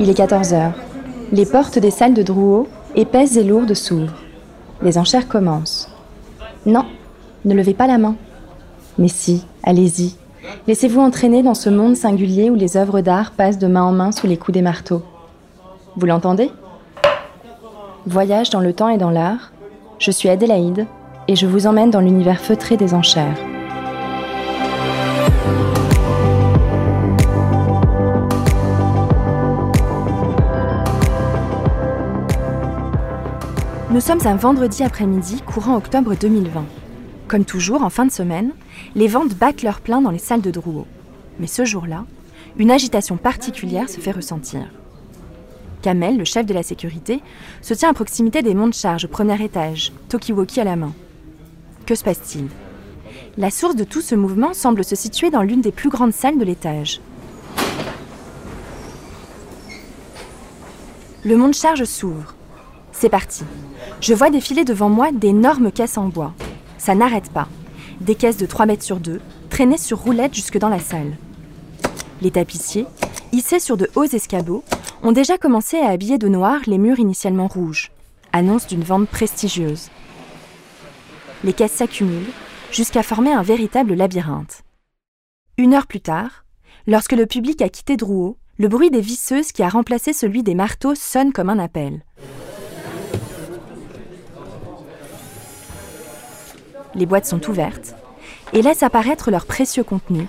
Il est 14 heures. Les portes des salles de Drouot, épaisses et lourdes, s'ouvrent. Les enchères commencent. Non, ne levez pas la main. Mais si, allez-y. Laissez-vous entraîner dans ce monde singulier où les œuvres d'art passent de main en main sous les coups des marteaux. Vous l'entendez? Voyage dans le temps et dans l'art. Je suis Adélaïde et je vous emmène dans l'univers feutré des enchères. Nous sommes un vendredi après-midi courant octobre 2020. Comme toujours, en fin de semaine, les ventes battent leur plein dans les salles de Drouot. Mais ce jour-là, une agitation particulière se fait ressentir. Kamel, le chef de la sécurité, se tient à proximité des monts de charge au premier étage, Tokiwoki à la main. Que se passe-t-il? La source de tout ce mouvement semble se situer dans l'une des plus grandes salles de l'étage. Le mont de charge s'ouvre. C'est parti. Je vois défiler devant moi d'énormes caisses en bois. Ça n'arrête pas. Des caisses de 3 mètres sur 2, traînées sur roulettes jusque dans la salle. Les tapissiers, hissés sur de hauts escabeaux, ont déjà commencé à habiller de noir les murs initialement rouges, annonce d'une vente prestigieuse. Les caisses s'accumulent jusqu'à former un véritable labyrinthe. Une heure plus tard, lorsque le public a quitté Drouot, le bruit des visseuses qui a remplacé celui des marteaux sonne comme un appel. Les boîtes sont ouvertes et laissent apparaître leurs précieux contenus,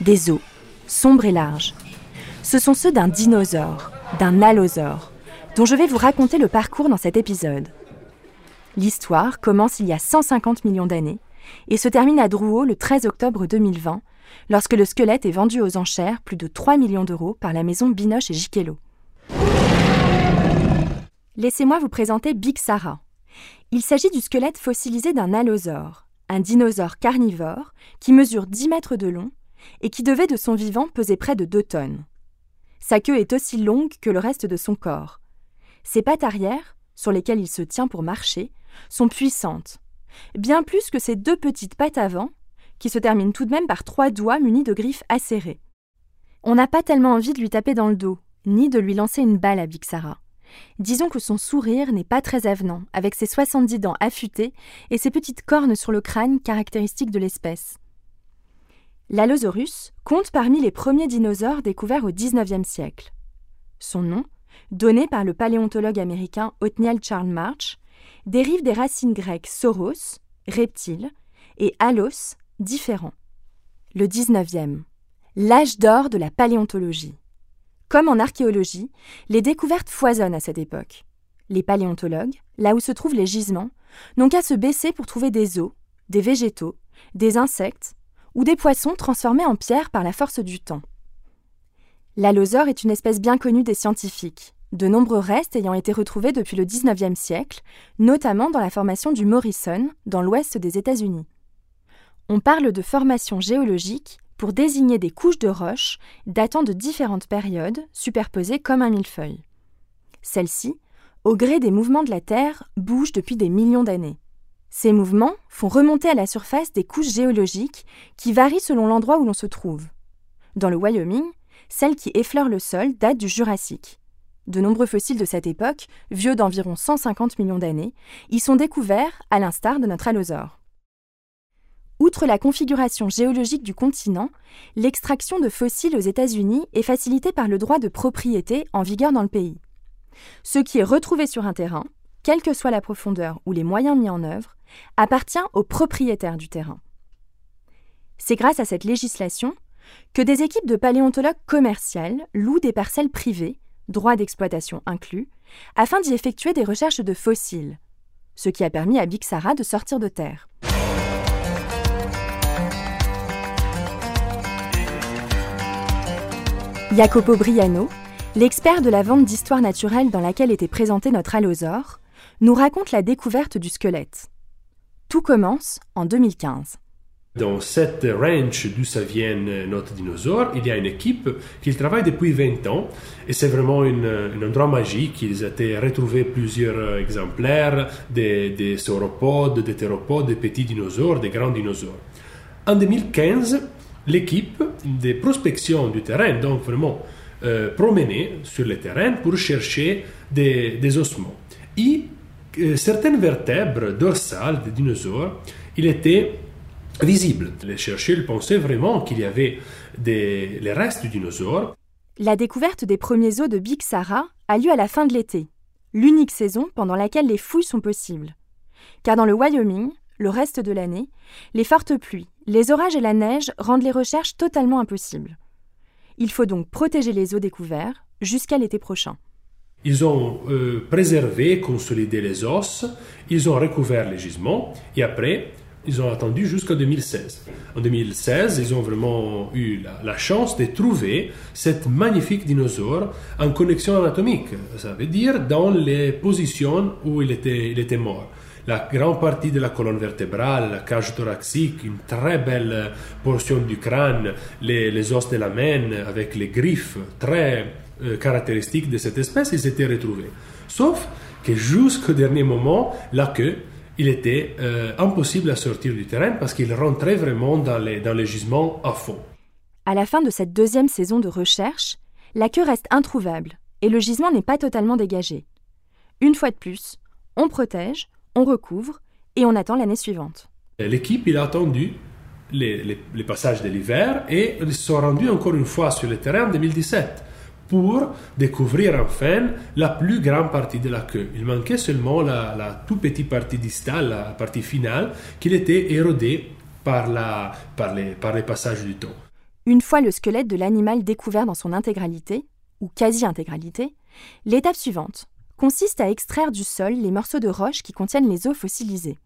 des os, sombres et larges. Ce sont ceux d'un dinosaure, d'un allosaure, dont je vais vous raconter le parcours dans cet épisode. L'histoire commence il y a 150 millions d'années et se termine à Drouot le 13 octobre 2020, lorsque le squelette est vendu aux enchères plus de 3 millions d'euros par la maison Binoche et Giquelot. Laissez-moi vous présenter Big Sarah. Il s'agit du squelette fossilisé d'un allosaure, un dinosaure carnivore qui mesure 10 mètres de long et qui devait de son vivant peser près de 2 tonnes. Sa queue est aussi longue que le reste de son corps. Ses pattes arrière, sur lesquelles il se tient pour marcher, sont puissantes, bien plus que ses deux petites pattes avant, qui se terminent tout de même par trois doigts munis de griffes acérées. On n'a pas tellement envie de lui taper dans le dos, ni de lui lancer une balle à Bixara. Disons que son sourire n'est pas très avenant, avec ses 70 dents affûtées et ses petites cornes sur le crâne caractéristiques de l'espèce. L'Allosaurus compte parmi les premiers dinosaures découverts au XIXe siècle. Son nom, donné par le paléontologue américain Othniel Charles March, dérive des racines grecques sauros, reptile, et allos, différent. Le XIXe, l'âge d'or de la paléontologie. Comme en archéologie, les découvertes foisonnent à cette époque. Les paléontologues, là où se trouvent les gisements, n'ont qu'à se baisser pour trouver des os, des végétaux, des insectes ou des poissons transformés en pierre par la force du temps. L'allosaure est une espèce bien connue des scientifiques, de nombreux restes ayant été retrouvés depuis le XIXe siècle, notamment dans la formation du Morrison, dans l'ouest des États-Unis. On parle de formation géologique pour désigner des couches de roches datant de différentes périodes, superposées comme un millefeuille. Celles-ci, au gré des mouvements de la Terre, bougent depuis des millions d'années. Ces mouvements font remonter à la surface des couches géologiques qui varient selon l'endroit où l'on se trouve. Dans le Wyoming, celles qui effleurent le sol datent du Jurassique. De nombreux fossiles de cette époque, vieux d'environ 150 millions d'années, y sont découverts à l'instar de notre allosaure. Outre la configuration géologique du continent, l'extraction de fossiles aux États-Unis est facilitée par le droit de propriété en vigueur dans le pays. Ce qui est retrouvé sur un terrain, quelle que soit la profondeur ou les moyens mis en œuvre, appartient aux propriétaires du terrain. C'est grâce à cette législation que des équipes de paléontologues commerciales louent des parcelles privées, droits d'exploitation inclus, afin d'y effectuer des recherches de fossiles, ce qui a permis à Bixara de sortir de terre. Jacopo Briano, l'expert de la vente d'histoire naturelle dans laquelle était présenté notre allosaure, nous raconte la découverte du squelette. Tout commence en 2015. Dans cette ranch d'où ça vient notre dinosaure, il y a une équipe qui travaille depuis 20 ans et c'est vraiment un endroit magique. Ils ont retrouvés plusieurs exemplaires des, des sauropodes, des théropodes, des petits dinosaures, des grands dinosaures. En 2015, l'équipe de prospection du terrain, donc vraiment euh, promener sur le terrain pour chercher des, ossements. Et euh, certaines vertèbres dorsales des dinosaures, il était visible. Les chercheurs pensaient vraiment qu'il y avait des, les restes du dinosaure. La découverte des premiers os de Big Sarah a lieu à la fin de l'été, l'unique saison pendant laquelle les fouilles sont possibles. Car dans le Wyoming, le reste de l'année, les fortes pluies, les orages et la neige rendent les recherches totalement impossibles. Il faut donc protéger les os découverts jusqu'à l'été prochain. Ils ont euh, préservé, consolidé les os, ils ont recouvert les gisements et après, ils ont attendu jusqu'en 2016. En 2016, ils ont vraiment eu la, chance de trouver cette magnifique dinosaure en connexion anatomique, ça veut dire dans les positions où il était mort la grande partie de la colonne vertébrale, la cage thoracique, une très belle portion du crâne, les, les os de la main avec les griffes très euh, caractéristiques de cette espèce, ils étaient retrouvés. Sauf que jusqu'au dernier moment, la queue, il était euh, impossible à sortir du terrain parce qu'il rentrait vraiment dans les, dans les gisements à fond. À la fin de cette deuxième saison de recherche, la queue reste introuvable et le gisement n'est pas totalement dégagé. Une fois de plus, on protège, on recouvre et on attend l'année suivante. L'équipe il a attendu les, les, les passages de l'hiver et ils se sont rendus encore une fois sur le terrain en 2017 pour découvrir enfin la plus grande partie de la queue. Il manquait seulement la, la toute petite partie distale, la partie finale, qui était érodée par, la, par, les, par les passages du temps. Une fois le squelette de l'animal découvert dans son intégralité, ou quasi-intégralité, l'étape suivante consiste à extraire du sol les morceaux de roche qui contiennent les os fossilisés.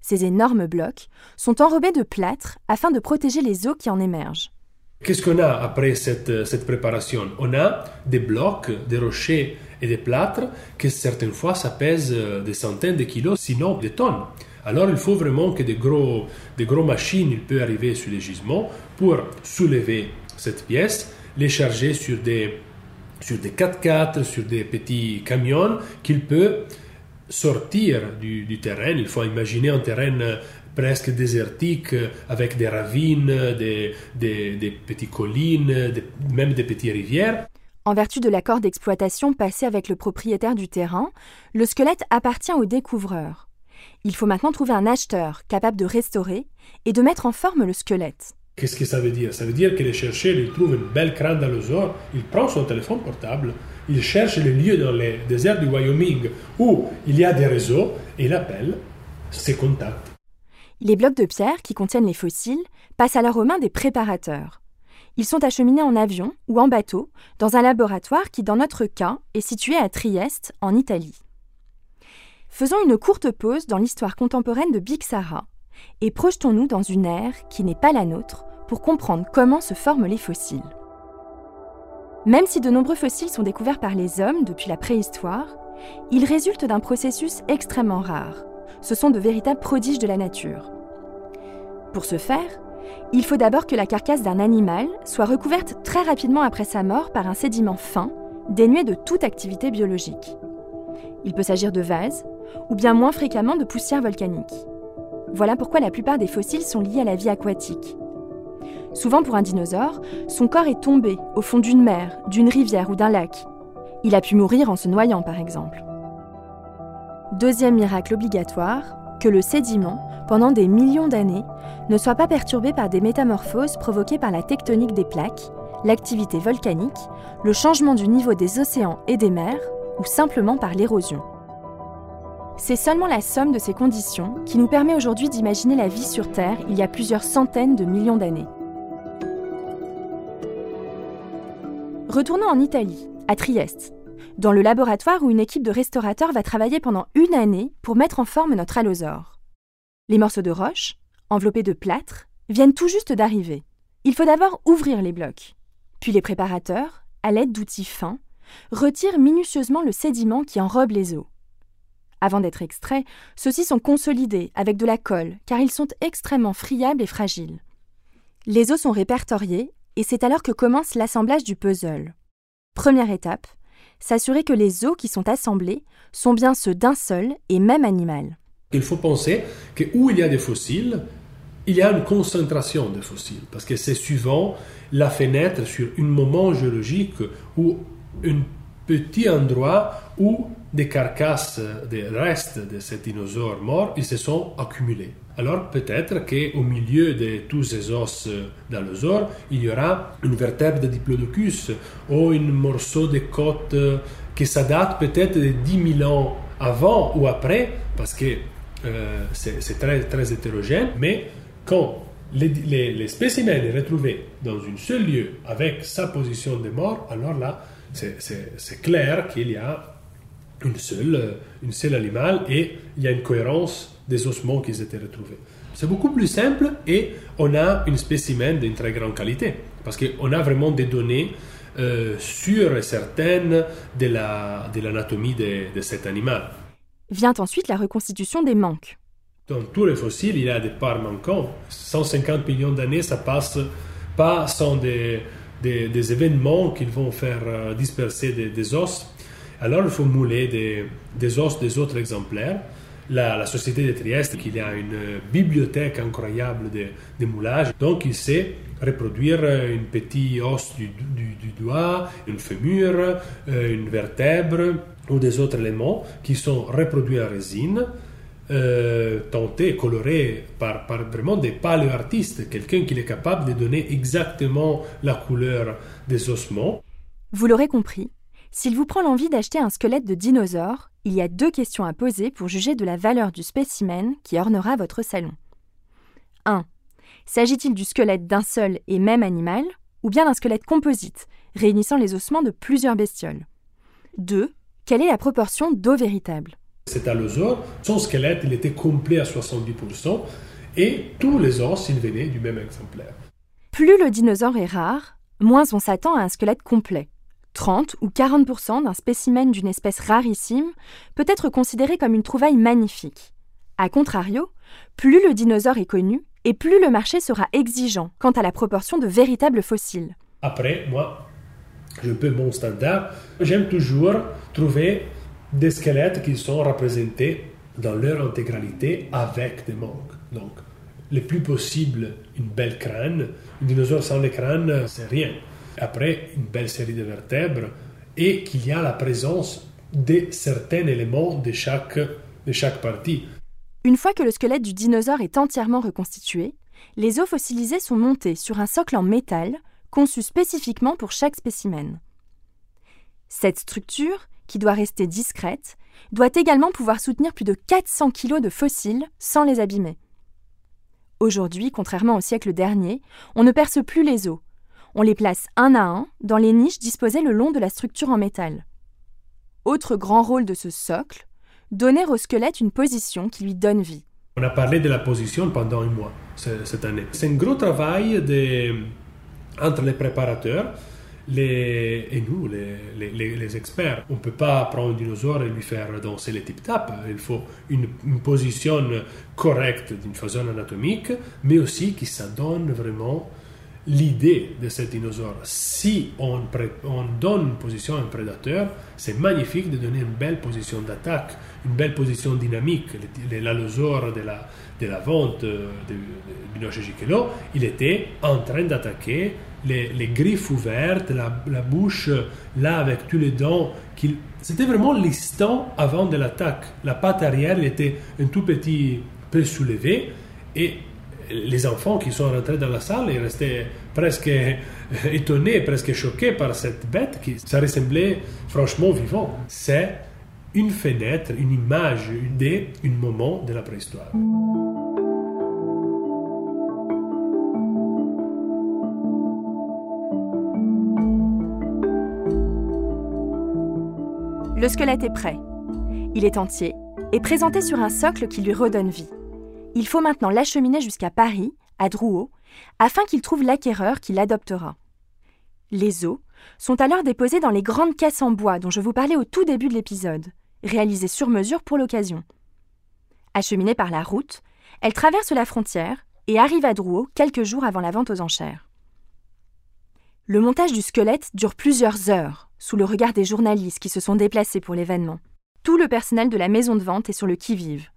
Ces énormes blocs sont enrobés de plâtre afin de protéger les os qui en émergent. Qu'est-ce qu'on a après cette, cette, préparation? On a des blocs, des rochers et des plâtres que certaines fois ça pèse euh, des centaines de kilos, sinon des tonnes. Alors il faut vraiment que des gros, des gros machines peuvent arriver sur les gisements pour soulever cette pièce, les charger sur des, sur des 4x4, sur des petits camions qu'il peut sortir du, du, terrain. Il faut imaginer un terrain presque désertique, avec des ravines, des, des, des petites collines, même des petites rivières. En vertu de l'accord d'exploitation passé avec le propriétaire du terrain, le squelette appartient au découvreur. Il faut maintenant trouver un acheteur capable de restaurer et de mettre en forme le squelette. Qu'est-ce que ça veut dire? Ça veut dire que le chercheur il trouve une belle crâne d'allosaure, il prend son téléphone portable, il cherche les lieux dans les déserts du Wyoming où il y a des réseaux et il appelle ses contacts. Les blocs de pierre qui contiennent les fossiles passent alors aux mains des préparateurs. Ils sont acheminés en avion ou en bateau dans un laboratoire qui, dans notre cas, est situé à Trieste, en Italie. Faisons une courte pause dans l'histoire contemporaine de Big Sarah et projetons-nous dans une ère qui n'est pas la nôtre pour comprendre comment se forment les fossiles. Même si de nombreux fossiles sont découverts par les hommes depuis la préhistoire, ils résultent d'un processus extrêmement rare. Ce sont de véritables prodiges de la nature. Pour ce faire, il faut d'abord que la carcasse d'un animal soit recouverte très rapidement après sa mort par un sédiment fin, dénué de toute activité biologique. Il peut s'agir de vases, ou bien moins fréquemment de poussière volcanique. Voilà pourquoi la plupart des fossiles sont liés à la vie aquatique. Souvent pour un dinosaure, son corps est tombé au fond d'une mer, d'une rivière ou d'un lac. Il a pu mourir en se noyant par exemple. Deuxième miracle obligatoire, que le sédiment, pendant des millions d'années, ne soit pas perturbé par des métamorphoses provoquées par la tectonique des plaques, l'activité volcanique, le changement du niveau des océans et des mers, ou simplement par l'érosion. C'est seulement la somme de ces conditions qui nous permet aujourd'hui d'imaginer la vie sur Terre il y a plusieurs centaines de millions d'années. Retournons en Italie, à Trieste, dans le laboratoire où une équipe de restaurateurs va travailler pendant une année pour mettre en forme notre allosaure. Les morceaux de roche, enveloppés de plâtre, viennent tout juste d'arriver. Il faut d'abord ouvrir les blocs. Puis les préparateurs, à l'aide d'outils fins, retirent minutieusement le sédiment qui enrobe les os. Avant d'être extraits, ceux-ci sont consolidés avec de la colle car ils sont extrêmement friables et fragiles. Les os sont répertoriés et c'est alors que commence l'assemblage du puzzle. Première étape, s'assurer que les os qui sont assemblés sont bien ceux d'un seul et même animal. Il faut penser que où il y a des fossiles, il y a une concentration de fossiles, parce que c'est souvent la fenêtre sur un moment géologique ou un petit endroit où des carcasses, des restes de ces dinosaures morts, ils se sont accumulés. Alors peut-être qu'au milieu de tous ces os d'allosaures, il y aura une vertèbre de Diplodocus ou un morceau de côte qui ça date peut-être de 10 000 ans avant ou après, parce que euh, c'est très, très hétérogène, mais quand les, les, spécimens sont retrouvés dans un seul lieu avec sa position de mort, alors là, c'est clair qu'il y a une seule, une seule animal et il y a une cohérence des ossements qui étaient retrouvés. C'est beaucoup plus simple et on a un spécimen d'une très grande qualité parce qu'on a vraiment des données euh, sûres et certaines de l'anatomie de, de cet animal. Vient ensuite la reconstitution des manques. Dans tous les fossiles, il y a des parts manquantes. 150 millions d'années, ça passe pas sans des, des, événements qui vont faire euh, disperser des, os. Alors, il faut mouler des, os des autres exemplaires. La, société de Trieste, qui a une bibliothèque incroyable de, de moulage, donc il sait reproduire un petit os du, doigt, une fémur, euh, une vertèbre ou des autres éléments qui sont reproduits en résine euh, tenté, coloré par, par vraiment des paléoartistes, quelqu'un qui est capable de donner exactement la couleur des ossements. Vous l'aurez compris, s'il vous prend l'envie d'acheter un squelette de dinosaure, il y a deux questions à poser pour juger de la valeur du spécimen qui ornera votre salon. 1. S'agit-il du squelette d'un seul et même animal, ou bien d'un squelette composite, réunissant les ossements de plusieurs bestioles? 2. Quelle est la proportion d'eau véritable? Cet allosaure, son squelette, il était complet à 70% et tous les os, ils venaient du même exemplaire. Plus le dinosaure est rare, moins on s'attend à un squelette complet. 30 ou 40% d'un spécimen d'une espèce rarissime peut être considéré comme une trouvaille magnifique. A contrario, plus le dinosaure est connu et plus le marché sera exigeant quant à la proportion de véritables fossiles. Après, moi, je peux mon standard. J'aime toujours trouver des squelettes qui sont représentés dans leur intégralité avec des manques. Donc, le plus possible, une belle crâne. Un dinosaure sans le crâne, c'est rien. Après, une belle série de vertèbres et qu'il y a la présence de certains éléments de chaque, partie. Une fois que le squelette du dinosaure est entièrement reconstitué, les os fossilisés sont montés sur un socle en métal conçu spécifiquement pour chaque spécimen. Cette structure qui doit rester discrète, doit également pouvoir soutenir plus de 400 kg de fossiles sans les abîmer. Aujourd'hui, contrairement au siècle dernier, on ne perce plus les os. On les place un à un dans les niches disposées le long de la structure en métal. Autre grand rôle de ce socle, donner au squelette une position qui lui donne vie. On a parlé de la position pendant un mois cette année. C'est un gros travail entre les préparateurs et nous, les, experts, on ne peut pas prendre un dinosaure et lui faire danser les tip-tap. Il faut une, position correcte d'une façon anatomique, mais aussi qui ça donne vraiment l'idée de ce dinosaure. Si on, on, donne une position à un prédateur, c'est magnifique de donner une belle position d'attaque, une belle position dynamique. L'allosaure de la, de la vente de, de, de il était en train d'attaquer les, griffes ouvertes, la, bouche là avec tous les dents. C'était vraiment l'instant avant de l'attaque. La patte arrière était un tout petit peu soulevée et les enfants qui sont rentrés dans la salle, ils restaient presque étonnés, presque choqués par cette bête qui ça ressemblait franchement vivant. C'est une fenêtre, une image d'un moment de la préhistoire. Le squelette est prêt. Il est entier et présenté sur un socle qui lui redonne vie. Il faut maintenant l'acheminer jusqu'à Paris, à Drouot, afin qu'il trouve l'acquéreur qui l'adoptera. Les os sont alors déposés dans les grandes caisses en bois dont je vous parlais au tout début de l'épisode, réalisées sur mesure pour l'occasion. Acheminées par la route, elles traversent la frontière et arrivent à Drouot quelques jours avant la vente aux enchères. Le montage du squelette dure plusieurs heures, sous le regard des journalistes qui se sont déplacés pour l'événement. Tout le personnel de la maison de vente est sur le qui-vive.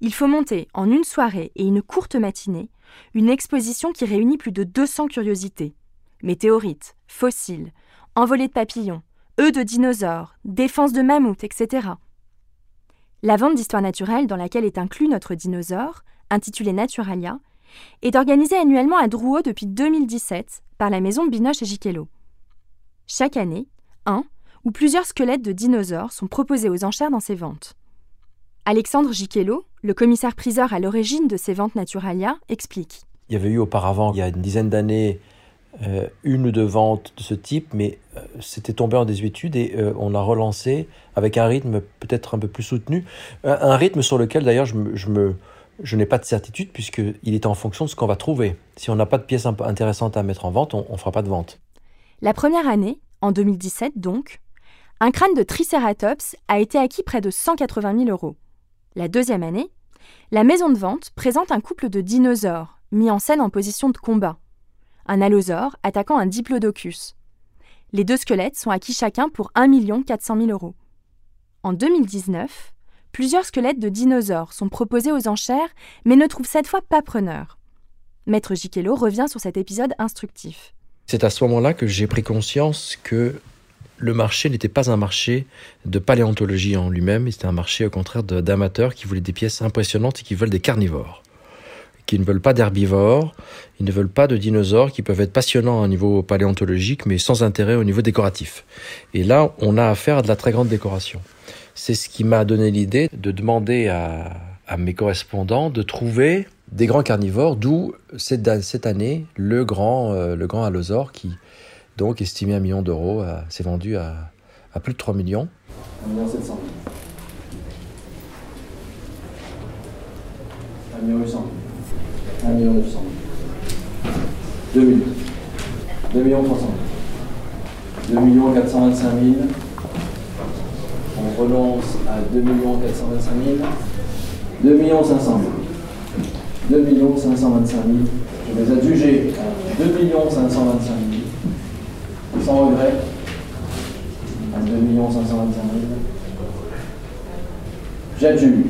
Il faut monter en une soirée et une courte matinée une exposition qui réunit plus de 200 curiosités. Météorites, fossiles, envolées de papillons, œufs de dinosaures, défense de mammouths, etc. La vente d'histoire naturelle dans laquelle est inclus notre dinosaure, intitulé Naturalia, est organisée annuellement à Drouot depuis 2017 par la maison Binoche et Giquelot. Chaque année, un ou plusieurs squelettes de dinosaures sont proposés aux enchères dans ces ventes. Alexandre Giquelot, le commissaire-priseur à l'origine de ces ventes Naturalia, explique. Il y avait eu auparavant, il y a une dizaine d'années, euh, une ou deux ventes de ce type, mais euh, c'était tombé en désuétude et euh, on a relancé avec un rythme peut-être un peu plus soutenu, un, rythme sur lequel d'ailleurs je, me, je, me, je n'ai pas de certitude puisqu'il est en fonction de ce qu'on va trouver. Si on n'a pas de pièces intéressantes à mettre en vente, on ne fera pas de vente. La première année, en 2017 donc, un crâne de Triceratops a été acquis près de 180 000 euros. La deuxième année, la maison de vente présente un couple de dinosaures mis en scène en position de combat. Un allosaure attaquant un diplodocus. Les deux squelettes sont acquis chacun pour 1 400 000 euros. En 2019, plusieurs squelettes de dinosaures sont proposés aux enchères, mais ne trouvent cette fois pas preneur. Maître Giquelot revient sur cet épisode instructif. C'est à ce moment-là que j'ai pris conscience que le marché n'était pas un marché de paléontologie en lui-même, c'était un marché au contraire d'amateurs qui voulaient des pièces impressionnantes et qui veulent des carnivores, qui ne veulent pas d'herbivores, ils ne veulent pas de dinosaures qui peuvent être passionnants au niveau paléontologique mais sans intérêt au niveau décoratif. Et là, on a affaire à de la très grande décoration. C'est ce qui m'a donné l'idée de demander à, mes correspondants de trouver des grands carnivores, d'où cette, année le grand, euh, le grand allosaure qui, donc estimé à un million d'euros, s'est vendu à, à, plus de 3 millions. 1 million 700 1 million 800 1 million 900 2 millions 2 millions 300 2 millions 425 000 on relance à 2 millions 425 000 2 millions 500 000 2 millions 525 000 je les adjuger. À 2 millions 525 000 sans regret, à 2 525 000. J'adjuge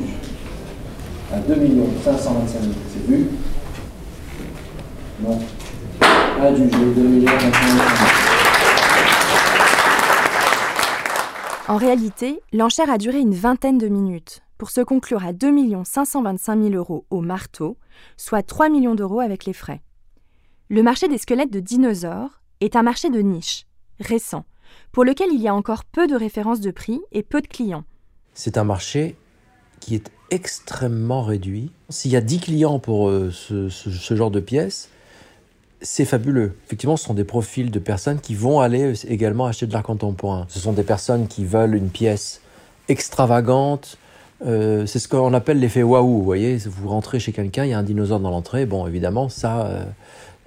à 2 525 000. C'est vu? Non. Adjugé 2 525 000. En réalité, l'enchère a duré une vingtaine de minutes pour se conclure à 2 525 000 euros au marteau, soit 3 millions d'euros avec les frais. Le marché des squelettes de dinosaures est un marché de niche, récent, pour lequel il y a encore peu de références de prix et peu de clients. C'est un marché qui est extrêmement réduit. S'il y a 10 clients pour euh, ce, genre de pièces, c'est fabuleux. Effectivement, ce sont des profils de personnes qui vont aller également acheter de l'art contemporain. Ce sont des personnes qui veulent une pièce extravagante. Euh, c'est ce qu'on appelle l'effet waouh. Vous voyez, vous rentrez chez quelqu'un, il y a un dinosaure dans l'entrée. Bon, évidemment, ça, euh,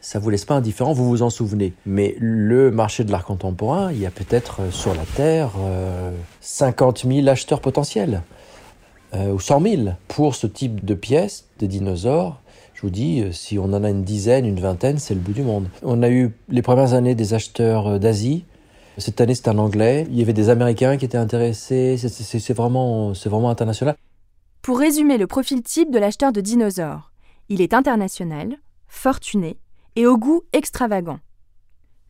ça vous laisse pas indifférent, vous vous en souvenez. Mais le marché de l'art contemporain, il y a peut-être euh, sur la Terre 50 euh, 000 acheteurs potentiels, euh, ou 100 000 pour ce type de pièces, des dinosaures. Je vous dis, si on en a une dizaine, une vingtaine, c'est le bout du monde. On a eu les premières années des acheteurs d'Asie. Cette année, c'est un anglais. Il y avait des Américains qui étaient intéressés. C'est vraiment, c'est vraiment international. Pour résumer le profil type de l'acheteur de dinosaures, il est international, fortuné, et au goût extravagant.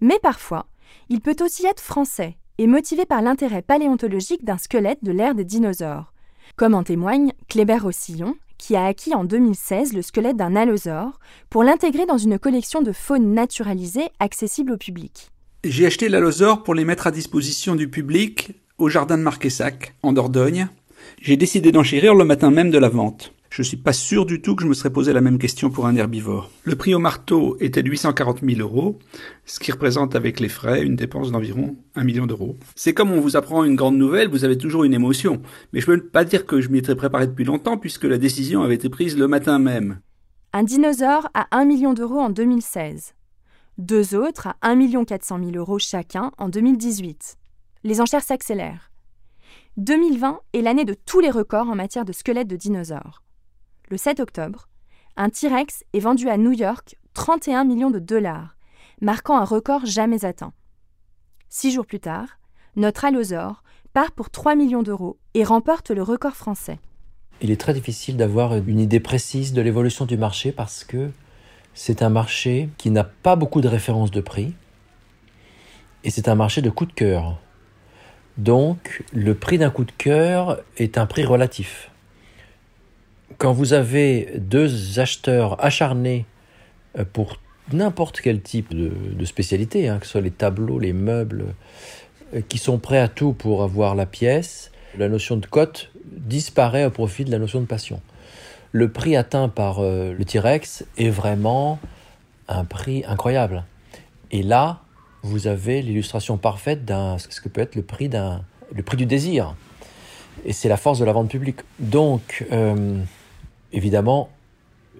Mais parfois, il peut aussi être français et motivé par l'intérêt paléontologique d'un squelette de l'ère des dinosaures, comme en témoigne Kléber Rossillon, qui a acquis en 2016 le squelette d'un allosaure pour l'intégrer dans une collection de faune naturalisée accessible au public. J'ai acheté l'allosaure pour les mettre à disposition du public au jardin de Marquessac, en Dordogne. J'ai décidé d'enchérir le matin même de la vente. Je ne suis pas sûr du tout que je me serais posé la même question pour un herbivore. Le prix au marteau était de 840 000 euros, ce qui représente avec les frais une dépense d'environ 1 million d'euros. C'est comme on vous apprend une grande nouvelle, vous avez toujours une émotion. Mais je ne peux pas dire que je m'y étais préparé depuis longtemps puisque la décision avait été prise le matin même. Un dinosaure à 1 million d'euros en 2016. Deux autres à 1 400 000 euros chacun en 2018. Les enchères s'accélèrent. 2020 est l'année de tous les records en matière de squelettes de dinosaures le 7 octobre, un T-Rex est vendu à New York 31 millions de dollars, marquant un record jamais atteint. Six jours plus tard, notre allosaure part pour 3 millions d'euros et remporte le record français. il est très difficile d'avoir une idée précise de l'évolution du marché parce que c'est un marché qui n'a pas beaucoup de références de prix et c'est un marché de coup de cœur. Donc le prix d'un coup de cœur est un prix relatif. Quand vous avez deux acheteurs acharnés euh, pour n'importe quel type de, spécialité, hein, que ce soit les tableaux, les meubles, euh, qui sont prêts à tout pour avoir la pièce, la notion de cote disparaît au profit de la notion de passion. Le prix atteint par euh, le T-Rex est vraiment un prix incroyable. Et là, vous avez l'illustration parfaite d'un ce que peut être le prix du désir. Et c'est la force de la vente publique. Donc, évidemment,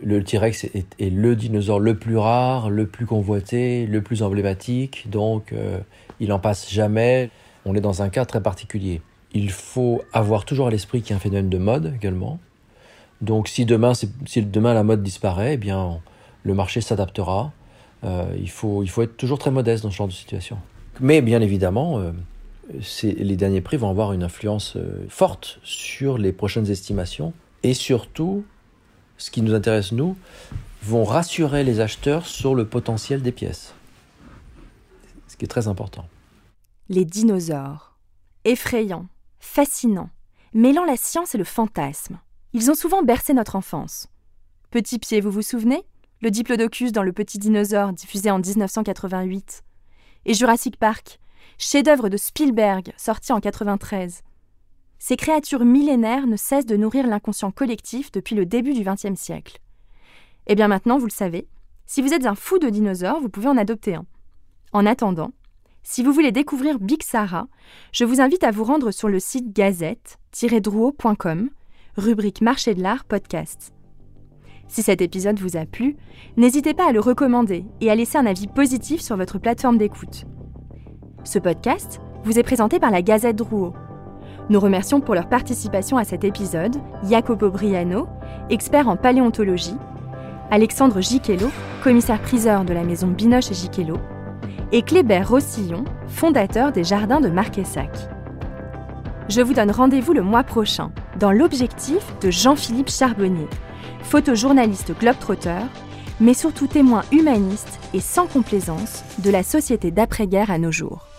le T-Rex est, le dinosaure le plus rare, le plus convoité, le plus emblématique. Donc, euh, il n'en passe jamais. On est dans un cas très particulier. Il faut avoir toujours à l'esprit qu'il y a un phénomène de mode également. Donc, si demain, la mode disparaît, eh bien, le marché s'adaptera. Euh, il, faut, être toujours très modeste dans ce genre de situation. Mais bien évidemment, euh, les derniers prix vont avoir une influence forte sur les prochaines estimations et surtout, ce qui nous intéresse nous, vont rassurer les acheteurs sur le potentiel des pièces. Ce qui est très important. Les dinosaures. Effrayants, fascinants, mêlant la science et le fantasme. Ils ont souvent bercé notre enfance. Petit pied, vous vous souvenez? Le diplodocus dans Le Petit Dinosaure, diffusé en 1988, et Jurassic Park, chef-d'œuvre de Spielberg, sorti en 93. Ces créatures millénaires ne cessent de nourrir l'inconscient collectif depuis le début du XXe siècle. Eh bien maintenant, vous le savez, si vous êtes un fou de dinosaures, vous pouvez en adopter un. En attendant, si vous voulez découvrir Big Sarah, je vous invite à vous rendre sur le site gazette-drouot.com, rubrique Marché de l'art podcast. Si cet épisode vous a plu, n'hésitez pas à le recommander et à laisser un avis positif sur votre plateforme d'écoute. Ce podcast vous est présenté par la Gazette Drouot. Nous remercions pour leur participation à cet épisode Jacopo Briano, expert en paléontologie, Alexandre Giquello, commissaire-priseur de la maison Binoche et Giquello, et Kléber Rossillon, fondateur des Jardins de Marquessac. Je vous donne rendez-vous le mois prochain dans l'objectif de Jean-Philippe Charbonnier, photojournaliste globetrotter, mais surtout témoin humaniste et sans complaisance de la société d'après-guerre à nos jours.